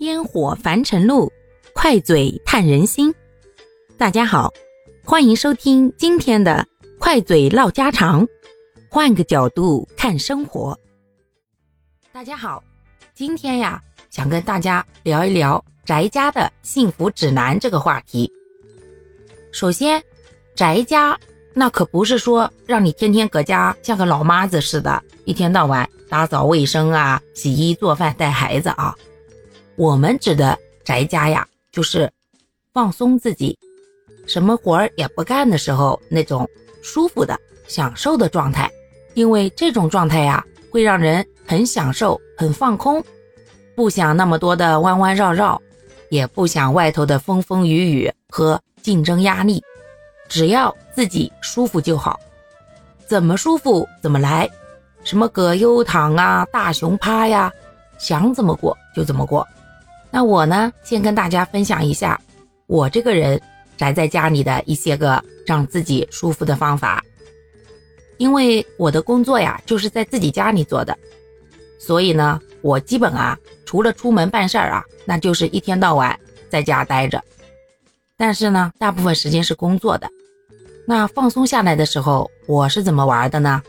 烟火凡尘路，快嘴探人心。大家好，欢迎收听今天的快嘴唠家常，换个角度看生活。大家好，今天呀，想跟大家聊一聊宅家的幸福指南这个话题。首先，宅家那可不是说让你天天搁家像个老妈子似的，一天到晚打扫卫生啊、洗衣做饭、带孩子啊。我们指的宅家呀，就是放松自己，什么活儿也不干的时候那种舒服的、享受的状态。因为这种状态呀，会让人很享受、很放空，不想那么多的弯弯绕绕，也不想外头的风风雨雨和竞争压力，只要自己舒服就好，怎么舒服怎么来，什么葛优躺啊、大熊趴呀，想怎么过就怎么过。那我呢，先跟大家分享一下我这个人宅在家里的一些个让自己舒服的方法。因为我的工作呀，就是在自己家里做的，所以呢，我基本啊，除了出门办事儿啊，那就是一天到晚在家待着。但是呢，大部分时间是工作的。那放松下来的时候，我是怎么玩的呢？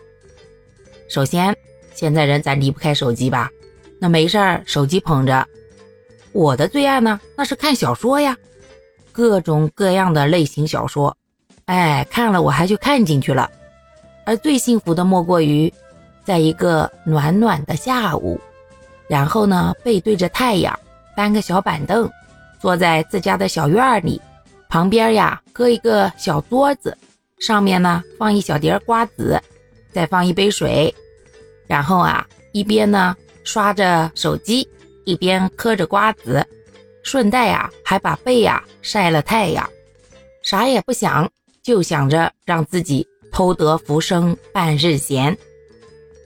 首先，现在人咱离不开手机吧？那没事儿，手机捧着。我的最爱呢，那是看小说呀，各种各样的类型小说，哎，看了我还就看进去了。而最幸福的莫过于，在一个暖暖的下午，然后呢背对着太阳，搬个小板凳，坐在自家的小院里，旁边呀搁一个小桌子，上面呢放一小碟瓜子，再放一杯水，然后啊一边呢刷着手机。一边嗑着瓜子，顺带呀还把背呀晒了太阳，啥也不想，就想着让自己偷得浮生半日闲。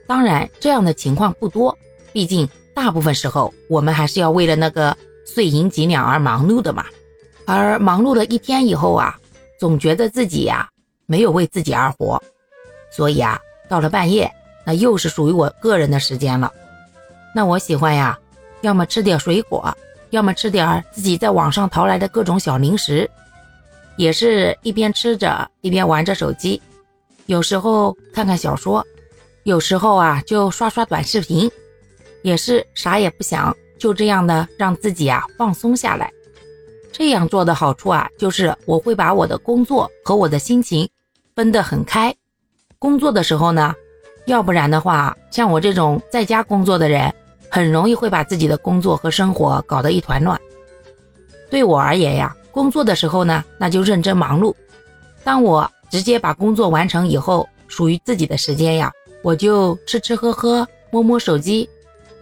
当然，这样的情况不多，毕竟大部分时候我们还是要为了那个碎银几两而忙碌的嘛。而忙碌了一天以后啊，总觉得自己呀没有为自己而活，所以啊，到了半夜，那又是属于我个人的时间了。那我喜欢呀。要么吃点水果，要么吃点自己在网上淘来的各种小零食，也是一边吃着一边玩着手机，有时候看看小说，有时候啊就刷刷短视频，也是啥也不想，就这样的让自己啊放松下来。这样做的好处啊，就是我会把我的工作和我的心情分得很开。工作的时候呢，要不然的话，像我这种在家工作的人。很容易会把自己的工作和生活搞得一团乱。对我而言呀，工作的时候呢，那就认真忙碌。当我直接把工作完成以后，属于自己的时间呀，我就吃吃喝喝，摸摸手机，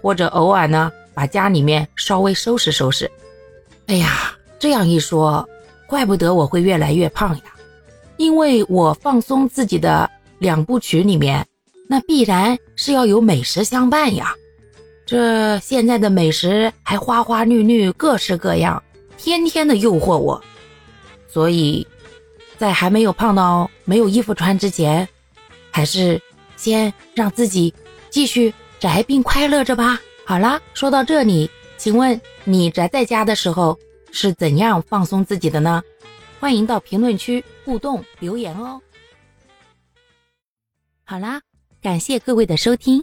或者偶尔呢，把家里面稍微收拾收拾。哎呀，这样一说，怪不得我会越来越胖呀，因为我放松自己的两部曲里面，那必然是要有美食相伴呀。这现在的美食还花花绿绿，各式各样，天天的诱惑我。所以，在还没有胖到没有衣服穿之前，还是先让自己继续宅并快乐着吧。好啦，说到这里，请问你宅在家的时候是怎样放松自己的呢？欢迎到评论区互动留言哦。好啦，感谢各位的收听。